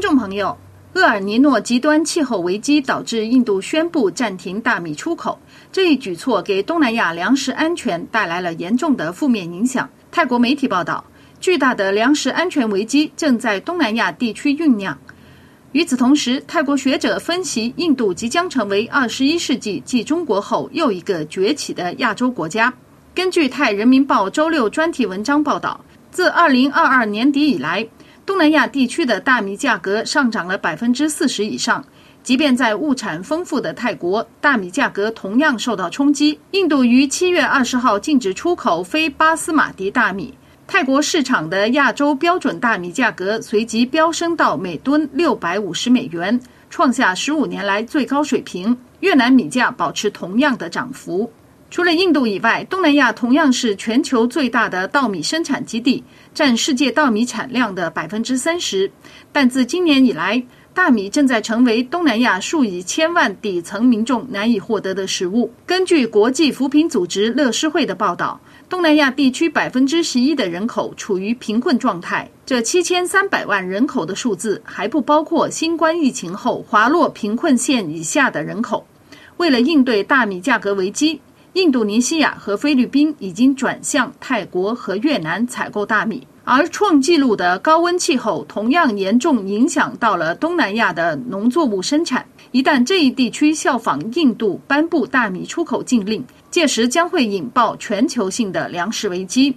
听众朋友，厄尔尼诺极端气候危机导致印度宣布暂停大米出口，这一举措给东南亚粮食安全带来了严重的负面影响。泰国媒体报道，巨大的粮食安全危机正在东南亚地区酝酿。与此同时，泰国学者分析，印度即将成为二十一世纪继中国后又一个崛起的亚洲国家。根据《泰人民报》周六专题文章报道，自二零二二年底以来，东南亚地区的大米价格上涨了百分之四十以上。即便在物产丰富的泰国，大米价格同样受到冲击。印度于七月二十号禁止出口非巴斯马迪大米。泰国市场的亚洲标准大米价格随即飙升到每吨六百五十美元，创下十五年来最高水平。越南米价保持同样的涨幅。除了印度以外，东南亚同样是全球最大的稻米生产基地，占世界稻米产量的百分之三十。但自今年以来，大米正在成为东南亚数以千万底层民众难以获得的食物。根据国际扶贫组织乐施会的报道。东南亚地区百分之十一的人口处于贫困状态，这七千三百万人口的数字还不包括新冠疫情后滑落贫困线以下的人口。为了应对大米价格危机，印度尼西亚和菲律宾已经转向泰国和越南采购大米，而创纪录的高温气候同样严重影响到了东南亚的农作物生产。一旦这一地区效仿印度颁布大米出口禁令，届时将会引爆全球性的粮食危机。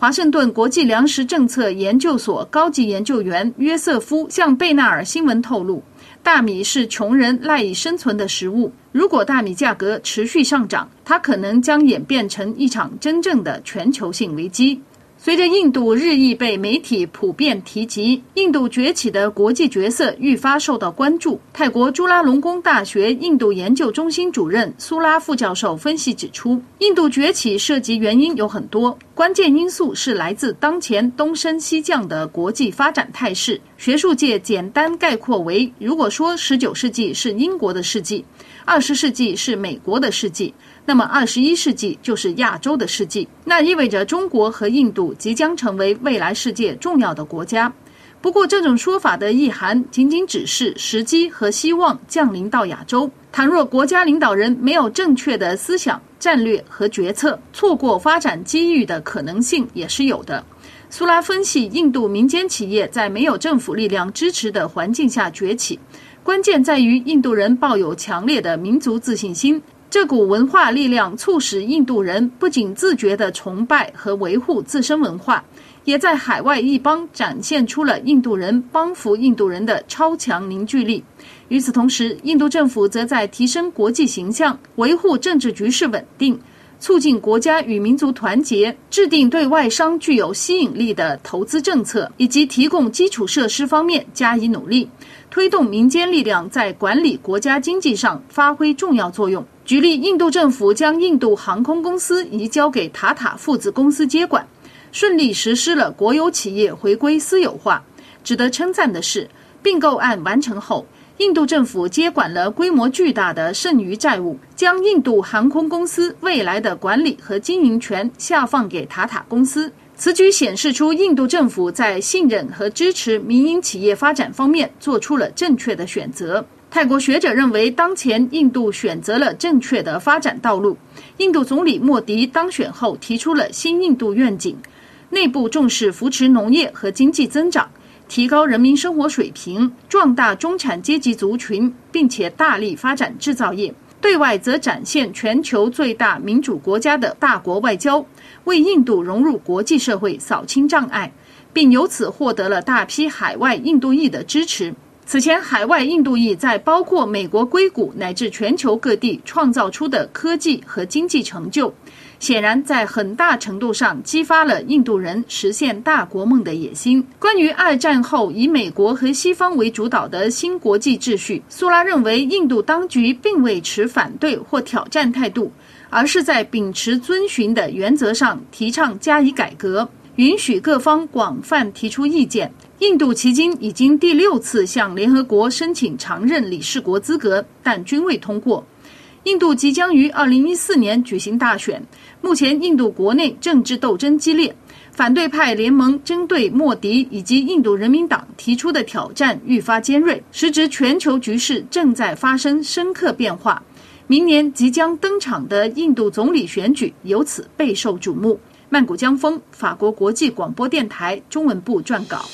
华盛顿国际粮食政策研究所高级研究员约瑟夫向贝纳尔新闻透露，大米是穷人赖以生存的食物。如果大米价格持续上涨，它可能将演变成一场真正的全球性危机。随着印度日益被媒体普遍提及，印度崛起的国际角色愈发受到关注。泰国朱拉隆功大学印度研究中心主任苏拉副教授分析指出，印度崛起涉及原因有很多，关键因素是来自当前东升西降的国际发展态势。学术界简单概括为：如果说十九世纪是英国的世纪，二十世纪是美国的世纪。那么，二十一世纪就是亚洲的世纪，那意味着中国和印度即将成为未来世界重要的国家。不过，这种说法的意涵仅仅只是时机和希望降临到亚洲。倘若国家领导人没有正确的思想、战略和决策，错过发展机遇的可能性也是有的。苏拉分析，印度民间企业在没有政府力量支持的环境下崛起，关键在于印度人抱有强烈的民族自信心。这股文化力量促使印度人不仅自觉地崇拜和维护自身文化，也在海外一邦展现出了印度人帮扶印度人的超强凝聚力。与此同时，印度政府则在提升国际形象、维护政治局势稳定、促进国家与民族团结、制定对外商具有吸引力的投资政策，以及提供基础设施方面加以努力，推动民间力量在管理国家经济上发挥重要作用。举例，印度政府将印度航空公司移交给塔塔父子公司接管，顺利实施了国有企业回归私有化。值得称赞的是，并购案完成后，印度政府接管了规模巨大的剩余债务，将印度航空公司未来的管理和经营权下放给塔塔公司。此举显示出印度政府在信任和支持民营企业发展方面做出了正确的选择。泰国学者认为，当前印度选择了正确的发展道路。印度总理莫迪当选后提出了新印度愿景，内部重视扶持农业和经济增长，提高人民生活水平，壮大中产阶级族群，并且大力发展制造业；对外则展现全球最大民主国家的大国外交，为印度融入国际社会扫清障碍，并由此获得了大批海外印度裔的支持。此前，海外印度裔在包括美国硅谷乃至全球各地创造出的科技和经济成就，显然在很大程度上激发了印度人实现大国梦的野心。关于二战后以美国和西方为主导的新国际秩序，苏拉认为，印度当局并未持反对或挑战态度，而是在秉持遵循的原则上提倡加以改革，允许各方广泛提出意见。印度迄今已经第六次向联合国申请常任理事国资格但均未通过。印度即将于二零一四年举行大选。目前印度国内政治斗争激烈反对派联盟针对莫迪以及印度人民党提出的挑战愈发尖锐时值全球局势正在发生深刻变化。明年即将登场的印度总理选举由此备受瞩目。曼谷江风，法国国际广播电台中文部撰稿。